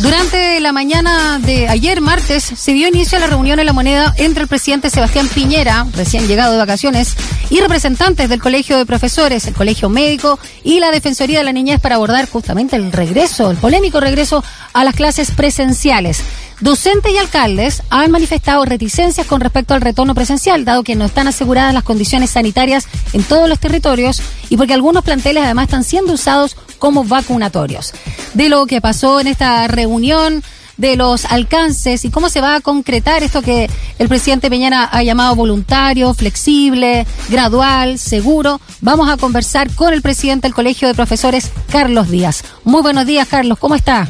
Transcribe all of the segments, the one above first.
Durante la mañana de ayer, martes, se dio inicio a la reunión en la moneda entre el presidente Sebastián Piñera, recién llegado de vacaciones, y representantes del Colegio de Profesores, el Colegio Médico y la Defensoría de la Niñez para abordar justamente el regreso, el polémico regreso a las clases presenciales. Docentes y alcaldes han manifestado reticencias con respecto al retorno presencial, dado que no están aseguradas las condiciones sanitarias en todos los territorios y porque algunos planteles además están siendo usados como vacunatorios. De lo que pasó en esta reunión, de los alcances y cómo se va a concretar esto que el presidente Peñana ha llamado voluntario, flexible, gradual, seguro. Vamos a conversar con el presidente del Colegio de Profesores, Carlos Díaz. Muy buenos días, Carlos, ¿cómo está?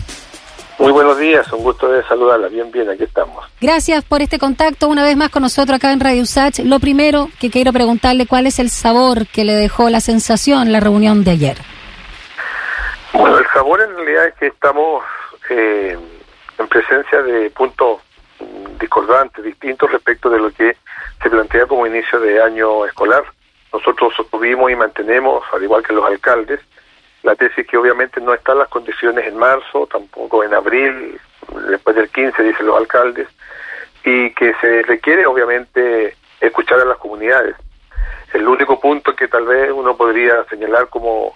Muy buenos días, un gusto de saludarla. Bien, bien, aquí estamos. Gracias por este contacto una vez más con nosotros acá en Radio Usach. Lo primero que quiero preguntarle, ¿cuál es el sabor que le dejó la sensación la reunión de ayer? Sabor en realidad es que estamos eh, en presencia de puntos discordantes, distintos respecto de lo que se plantea como inicio de año escolar. Nosotros sostuvimos y mantenemos, al igual que los alcaldes, la tesis que obviamente no están las condiciones en marzo, tampoco en abril, después del 15, dicen los alcaldes, y que se requiere obviamente escuchar a las comunidades. El único punto que tal vez uno podría señalar como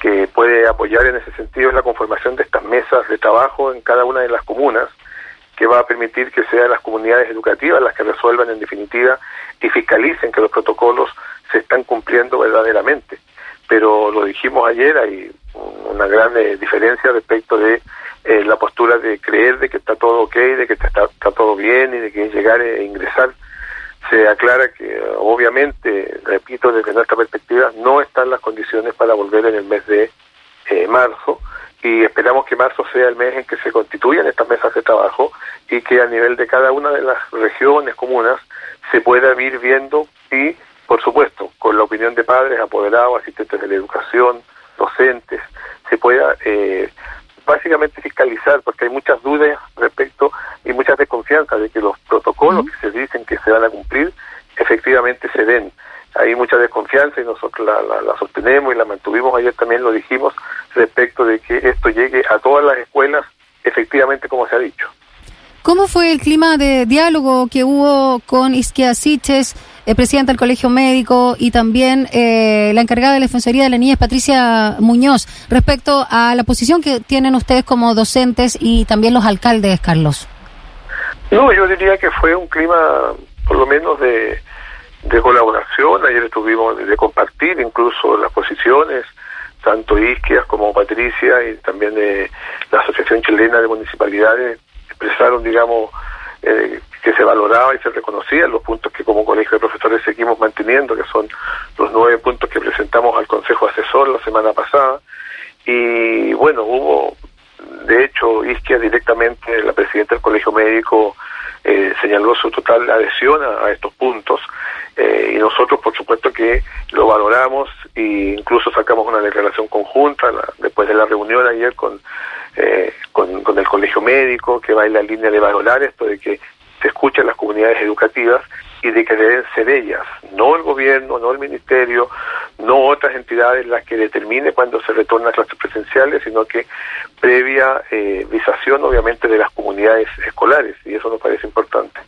que puede apoyar en ese sentido es la conformación de estas mesas de trabajo en cada una de las comunas, que va a permitir que sean las comunidades educativas las que resuelvan en definitiva y fiscalicen que los protocolos se están cumpliendo verdaderamente pero lo dijimos ayer, hay una gran eh, diferencia respecto de eh, la postura de creer de que está todo ok, de que está, todo bien y de que llegar e ingresar. Se aclara que obviamente, repito, desde nuestra perspectiva, no están las condiciones para volver en el mes de eh, marzo y esperamos que marzo sea el mes en que se constituyan estas mesas de trabajo y que a nivel de cada una de las regiones, comunas, se pueda ir viendo y por supuesto, con la opinión de padres, apoderados, asistentes de la educación, docentes, se pueda eh, básicamente fiscalizar, porque hay muchas dudas respecto y muchas desconfianzas de que los protocolos que se dicen que se van a cumplir efectivamente se den. Hay mucha desconfianza y nosotros la, la, sostenemos y la mantuvimos ayer también lo dijimos respecto de que esto llegue a todas las escuelas efectivamente como se ha dicho. ¿Cómo fue el clima de diálogo que hubo con Isquia Siches, el presidente del Colegio Médico y también eh, la encargada de la Defensoría de la Niña, Patricia Muñoz, respecto a la posición que tienen ustedes como docentes y también los alcaldes, Carlos? No, yo diría que fue un clima, por lo menos, de, colaboración. Ayer estuvimos de compartir incluso las posiciones, tanto Isquias como Patricia y también de la Asociación Chilena de Municipalidades expresaron, digamos, eh, que se valoraba y se reconocían los puntos que como colegio de profesores seguimos manteniendo, que son los nueve puntos que presentamos al Consejo Asesor la semana pasada. Y bueno, hubo, de hecho, Isquia directamente, la presidenta del Colegio Médico, eh, señaló su total adhesión a, estos puntos eh, y nosotros por supuesto que lo valoramos e incluso sacamos una declaración conjunta después de la reunión ayer con eh, con, el colegio médico, que va en la línea de valorar esto de que se escuchen las comunidades educativas y de que deben ser ellas, no el gobierno, no el ministerio, no otras entidades las que determine cuándo se retorna a clases presenciales, sino que previa eh, visación obviamente de las comunidades escolares y eso nos parece importante.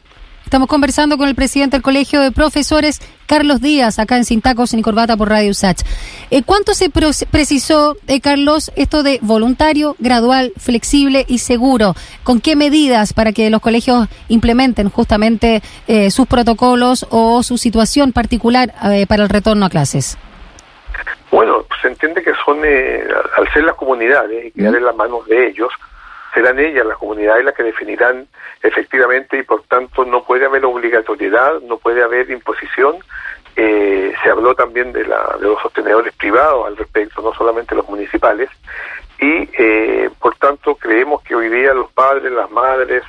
Estamos conversando con el presidente del Colegio de Profesores, Carlos Díaz, acá en Sintacos, Sin Corbata por Radio Sach. Eh, ¿Cuánto se precisó, eh, Carlos, esto de voluntario, gradual, flexible y seguro? ¿Con qué medidas para que los colegios implementen justamente eh, sus protocolos o su situación particular para el retorno a clases? Bueno, se entiende que son, al ser las comunidades y quedar en las manos de ellos, serán ellas, las comunidades, las que definirán efectivamente y por tanto no puede haber obligatoriedad, no puede haber imposición. Eh, se habló también de, la, de los sostenedores privados al respecto, no solamente los municipales, y eh, por tanto creemos que hoy día los padres, las madres,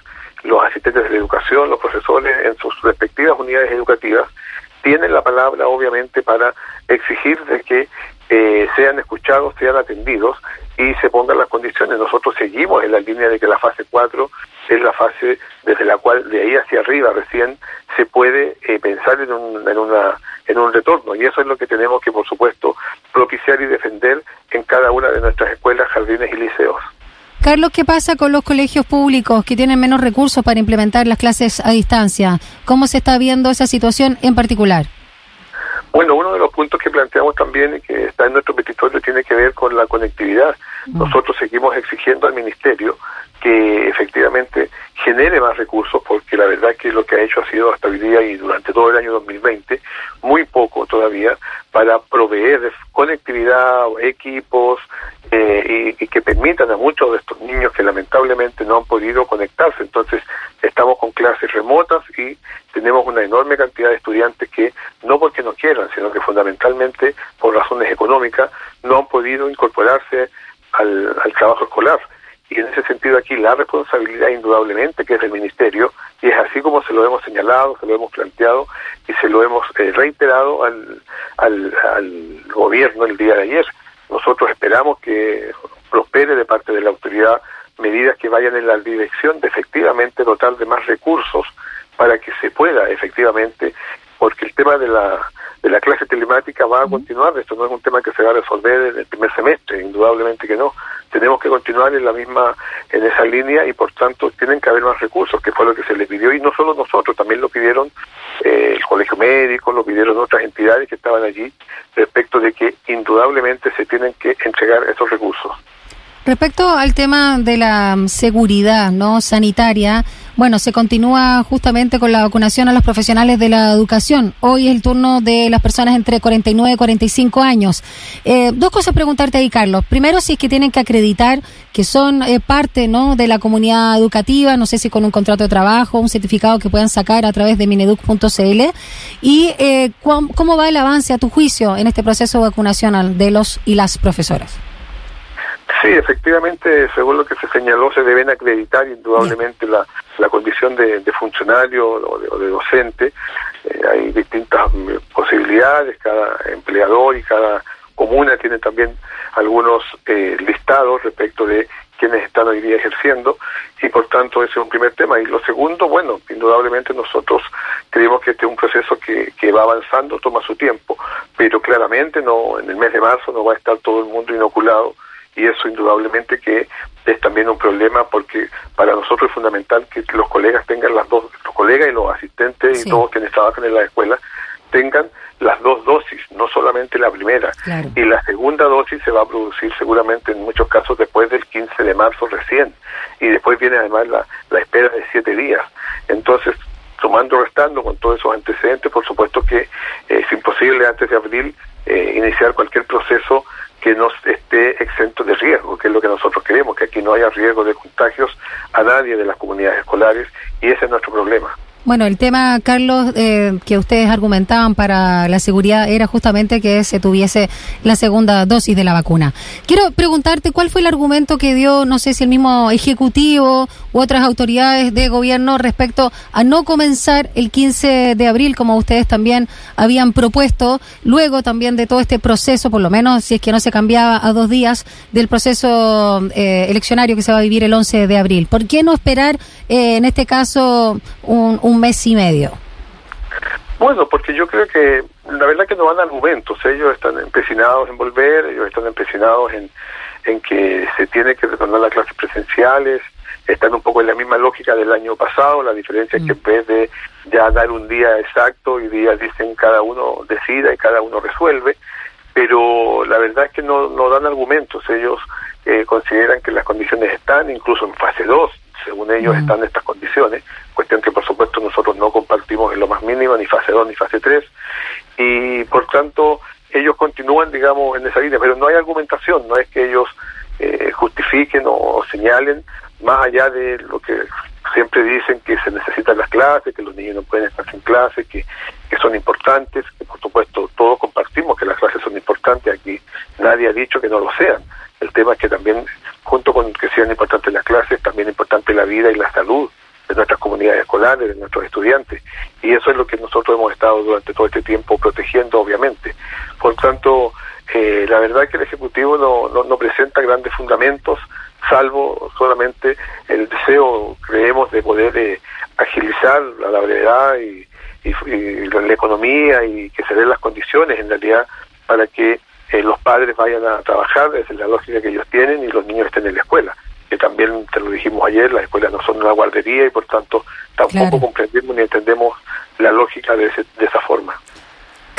los asistentes de la educación, los profesores en sus respectivas unidades educativas tienen la palabra obviamente para exigir de que eh, sean escuchados, sean atendidos y se pongan las condiciones. Nosotros seguimos en la línea de que la fase 4 es la fase desde la cual de ahí hacia arriba recién se puede eh, pensar en un, en, una, en un retorno y eso es lo que tenemos que por supuesto propiciar y defender en cada una de nuestras escuelas, jardines y liceos. Carlos, ¿qué pasa con los colegios públicos que tienen menos recursos para implementar las clases a distancia? ¿Cómo se está viendo esa situación en particular? Bueno, uno de los puntos que planteamos también y que está en nuestro petitorio tiene que ver con la conectividad. Mm. Nosotros seguimos exigiendo al Ministerio que efectivamente genere más recursos, porque la verdad que lo que ha hecho ha sido hasta hoy día y durante todo el año 2020 muy poco todavía para proveer conectividad, equipos eh, y, que permitan a muchos de estos niños que lamentablemente no han podido conectarse. Entonces estamos con clases remotas y tenemos una enorme cantidad de estudiantes que no porque no quieran, sino que fundamentalmente por razones económicas no han podido incorporarse al trabajo escolar. Y en ese sentido aquí la responsabilidad indudablemente que es del Ministerio, y es así como se lo hemos señalado, se lo hemos planteado y se lo hemos eh, reiterado al, al, al gobierno el día de ayer. Nosotros esperamos que prospere de parte de la autoridad medidas que vayan en la dirección de efectivamente dotar de más recursos para que se pueda efectivamente, porque el tema de la de la clase telemática va a continuar, esto no es un tema que se va a resolver en el primer semestre, indudablemente que no. Tenemos que continuar en la misma, en esa línea y por tanto tienen que haber más recursos, que fue lo que se les pidió y no solo nosotros, también lo pidieron eh, el Colegio Médico, lo pidieron otras entidades que estaban allí respecto de que indudablemente se tienen que entregar esos recursos. Respecto al tema de la seguridad no sanitaria, bueno, se continúa justamente con la vacunación a los profesionales de la educación. Hoy es el turno de las personas entre 49 y 45 años. Eh, dos cosas preguntarte ahí, Carlos. Primero, si es que tienen que acreditar que son eh, parte ¿no? de la comunidad educativa, no sé si con un contrato de trabajo, un certificado que puedan sacar a través de mineduc.cl. Y eh, ¿cómo va el avance a tu juicio en este proceso de de los y las profesoras? Sí, efectivamente, según lo que se señaló, se deben acreditar indudablemente la, la condición de, funcionario o de, docente. Eh, hay distintas mm, posibilidades, cada empleador y cada comuna tiene también algunos eh, listados respecto de quienes están hoy día ejerciendo y por tanto ese es un primer tema. Y lo segundo, bueno, indudablemente nosotros creemos que este es un proceso que, que va avanzando, toma su tiempo, pero claramente no en el mes de marzo no va a estar todo el mundo inoculado y eso indudablemente que es también un problema porque para nosotros es fundamental que los colegas tengan las dos, los colegas y los asistentes y todos quienes trabajan en la escuela tengan las dos dosis, no solamente la primera. Y la segunda dosis se va a producir seguramente en muchos casos después del 15 de marzo recién. Y después viene además la, la espera de siete días. Entonces, sumando restando con todos esos antecedentes, por supuesto que es imposible antes de abril eh, iniciar cualquier proceso que no esté exento de riesgo, que es lo que nosotros queremos, que aquí no haya riesgo de contagios a nadie de las comunidades escolares y ese es nuestro problema. Bueno, el tema, Carlos, eh, que ustedes argumentaban para la seguridad era justamente que se tuviese la segunda dosis de la vacuna. Quiero preguntarte cuál fue el argumento que dio, no sé si el mismo Ejecutivo u otras autoridades de gobierno respecto a no comenzar el 15 de abril, como ustedes también habían propuesto, luego también de todo este proceso, por lo menos si es que no se cambiaba a dos días del proceso eh, eleccionario que se va a vivir el 11 de abril. ¿Por qué no esperar, eh, en este caso, un mes y medio? Bueno, porque yo creo que la verdad que no van argumentos. Ellos están empecinados en volver, ellos están empecinados en, en que se tiene que retornar las clases presenciales, están un poco en la misma lógica del año pasado, la diferencia es que en vez de ya dar un día exacto y día dicen cada uno decida y cada uno resuelve, pero la verdad es que no, no dan argumentos, ellos eh, consideran que las condiciones están, incluso en fase 2, según ellos están estas condiciones, cuestión que por supuesto nosotros no compartimos en lo más mínimo, ni fase 2 ni fase 3, y por tanto ellos continúan, digamos, en esa línea, pero no hay argumentación, no es que ellos eh, justifiquen o, señalen, más allá de lo que siempre dicen que se necesitan las clases, que los niños no pueden estar sin clases, que, que son importantes, que por supuesto todos compartimos que las clases son importantes, aquí nadie ha dicho que no lo sean. El tema es que también junto con que sean importantes las clases, también es importante la vida y la salud de nuestras comunidades escolares, de nuestros estudiantes. Y eso es lo que nosotros hemos estado durante todo este tiempo vayan a trabajar desde la lógica que ellos tienen y los niños estén en la escuela. Que también, te lo dijimos ayer, las escuelas no son una guardería y por tanto tampoco comprendemos ni entendemos la lógica de, ese, de esa forma.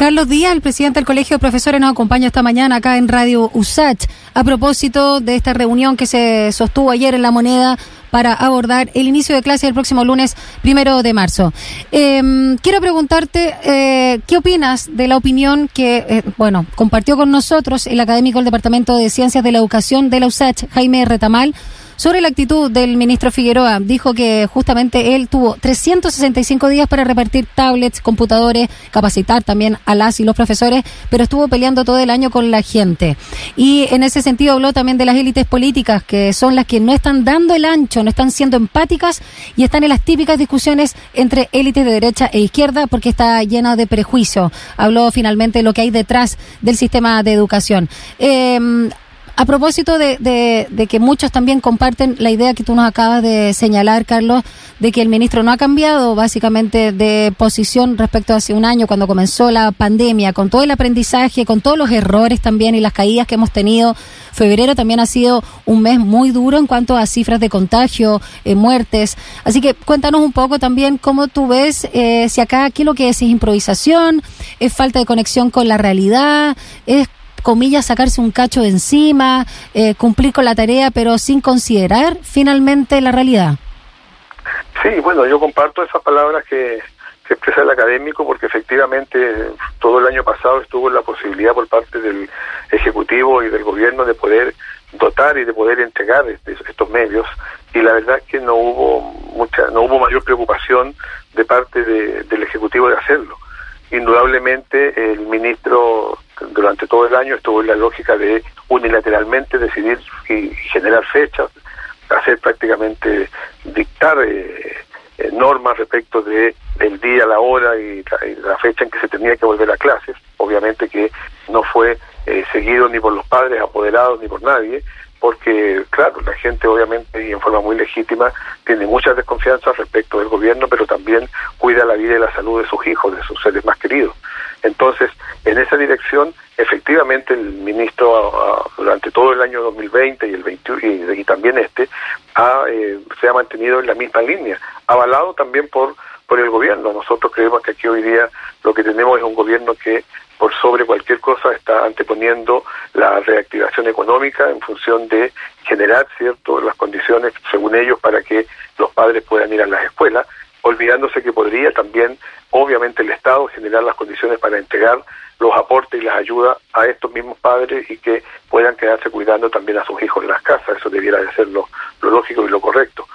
Carlos Díaz, el presidente del Colegio de Profesores, nos acompaña esta mañana acá en Radio USACH a propósito de esta reunión que se sostuvo ayer en La Moneda para abordar el inicio de clase el próximo lunes primero de marzo. Em, quiero preguntarte, eh, ¿qué opinas de la opinión que, eh, bueno, compartió con nosotros el académico del Departamento de Ciencias de la Educación de la USACH, Jaime Retamal? Sobre la actitud del ministro Figueroa, dijo que justamente él tuvo 365 días para repartir tablets, computadores, capacitar también a las y los profesores, pero estuvo peleando todo el año con la gente. Y en ese sentido habló también de las élites políticas, que son las que no están dando el ancho, no están siendo empáticas y están en las típicas discusiones entre élites de derecha e izquierda porque está llena de prejuicio. Habló finalmente de lo que hay detrás del sistema de educación. Eh, a propósito de, de, que muchos también comparten la idea que tú nos acabas de señalar, Carlos, de que el ministro no ha cambiado básicamente de posición respecto a hace un año cuando comenzó la pandemia, con todo el aprendizaje, con todos los errores también y las caídas que hemos tenido. Febrero también ha sido un mes muy duro en cuanto a cifras de contagio, eh, muertes. Así que cuéntanos un poco también cómo tú ves eh, si acá aquí lo que es, es improvisación, es falta de conexión con la realidad, es comillas, sacarse un cacho de encima, eh, cumplir con la tarea, pero sin considerar finalmente la realidad. Sí, bueno, yo comparto esas palabras que, expresa el académico porque efectivamente todo el año pasado estuvo la posibilidad por parte del Ejecutivo y del Gobierno de poder dotar y de poder entregar estos medios y la verdad es que no hubo mucha no hubo mayor preocupación de parte del ejecutivo de hacerlo indudablemente el ministro durante todo el año estuvo en la lógica de unilateralmente decidir y generar fechas, hacer prácticamente dictar eh, eh, normas respecto de el día, la hora y la, fecha en que se tenía que volver a clases. Obviamente que no fue eh, seguido ni por los padres apoderados ni por nadie, porque, claro, la gente obviamente y en forma muy legítima tiene muchas desconfianzas respecto del gobierno, pero también cuida la vida y la salud de sus hijos, de sus seres más queridos. Entonces, en esa dirección, efectivamente, el ministro durante todo el año 2020 y el 21, y, también este, ha, eh, se ha mantenido en la misma línea, avalado también por por el gobierno. Nosotros creemos que aquí hoy día lo que tenemos es un gobierno que por sobre cualquier cosa está anteponiendo la reactivación económica en función de generar cierto las condiciones según ellos para que los padres puedan ir a las escuelas olvidándose que podría también obviamente el Estado generar las condiciones para entregar los aportes y las ayudas a estos mismos padres y que puedan quedarse cuidando también a sus hijos en las casas. Eso debiera de ser lo, lógico y lo correcto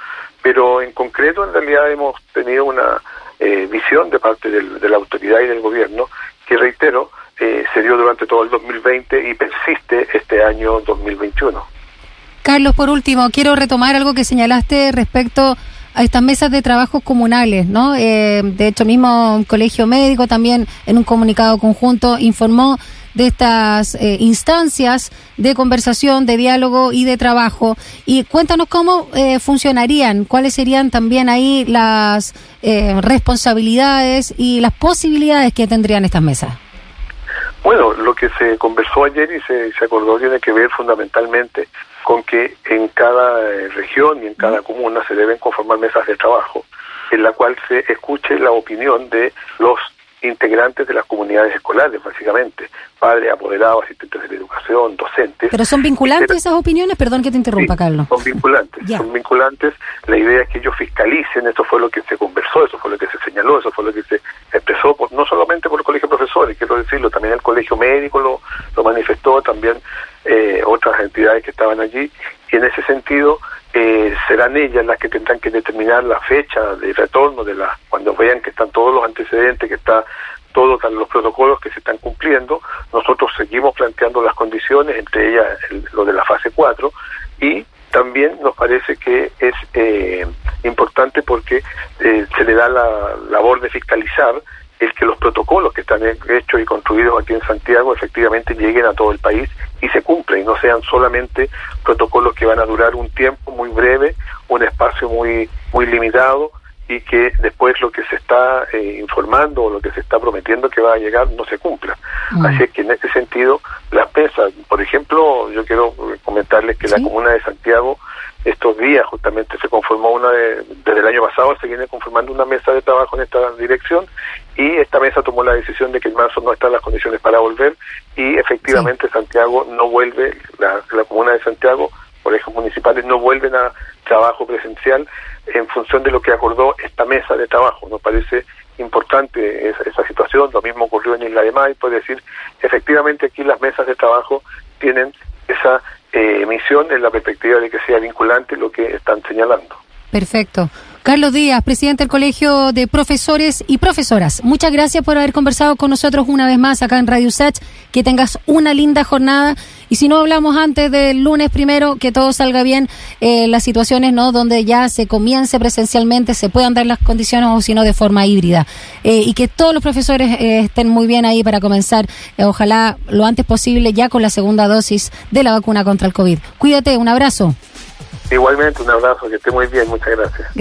pero en concreto en realidad hemos tenido una eh, visión de parte de la autoridad y del gobierno que reitero, eh, se dio durante todo el 2020 y persiste este año 2021. Carlos, por último, quiero retomar algo que señalaste respecto a estas mesas de trabajo comunales, ¿no? Eh, de hecho, mismo colegio médico también en un comunicado conjunto informó de estas eh, instancias de conversación, de diálogo y de trabajo. Y cuéntanos cómo funcionarían, cuáles serían también ahí las responsabilidades y las posibilidades que tendrían estas mesas. Bueno, lo que se conversó ayer y se, se acordó tiene que ver fundamentalmente con que en cada eh, región y en cada comuna se deben conformar mesas de trabajo en la cual se escuche la opinión de los integrantes de las comunidades escolares, básicamente, padres, apoderados, asistentes de la educación, docentes. ¿Pero son vinculantes esas opiniones? Perdón que te interrumpa, Carlos. Son vinculantes, son vinculantes. La idea es que ellos fiscalicen, eso fue lo que se conversó, eso fue lo que se señaló, eso fue lo que se expresó, por, no solamente por el Colegio de Profesores, quiero decirlo, también el Colegio Médico lo, lo manifestó, también eh, otras entidades que estaban allí, y en ese sentido eh, serán ellas las que tendrán que determinar la fecha de retorno de la cuando vean que están todos los antecedentes, que está todos los protocolos que se están cumpliendo, nosotros seguimos planteando las condiciones, entre ellas lo de la fase 4, y también nos parece que es eh, importante porque eh, se le da la labor de fiscalizar el que los protocolos que están hechos y construidos aquí en Santiago efectivamente lleguen a todo el país y se cumplan y no sean solamente protocolos que van a durar un tiempo muy breve, un espacio muy muy limitado y que después lo que se está eh, informando o lo que se está prometiendo que va a llegar no se cumpla. Mm. Así es que en este sentido, las mesas, por ejemplo, yo quiero comentarles que la Comuna de Santiago estos días justamente se conformó una desde el año pasado se viene conformando una mesa de trabajo en esta dirección y esta mesa tomó la decisión de que en marzo no están las condiciones para volver y efectivamente Santiago no vuelve, la, la comuna de Santiago, colegios municipales no vuelven a trabajo presencial en función de lo que acordó esta mesa de trabajo. Nos parece importante esa, esa situación, lo mismo ocurrió en Isla de May, puede decir, efectivamente aquí las mesas de trabajo tienen esa eh, emisión en la perspectiva de que sea vinculante lo que están señalando. Perfecto. Carlos Díaz, presidente del Colegio de Profesores y Profesoras. Muchas gracias por haber conversado con nosotros una vez más acá en Radio Sach. Que tengas una linda jornada. Y si no hablamos antes del lunes primero, que todo salga bien, eh, las situaciones no donde ya se comience presencialmente, se puedan dar las condiciones o si no de forma híbrida. Eh, y que todos los profesores eh, estén muy bien ahí para comenzar, ojalá lo antes posible, ya con la segunda dosis de la vacuna contra el COVID. Cuídate, un abrazo. Igualmente, un abrazo, que esté muy bien, muchas gracias.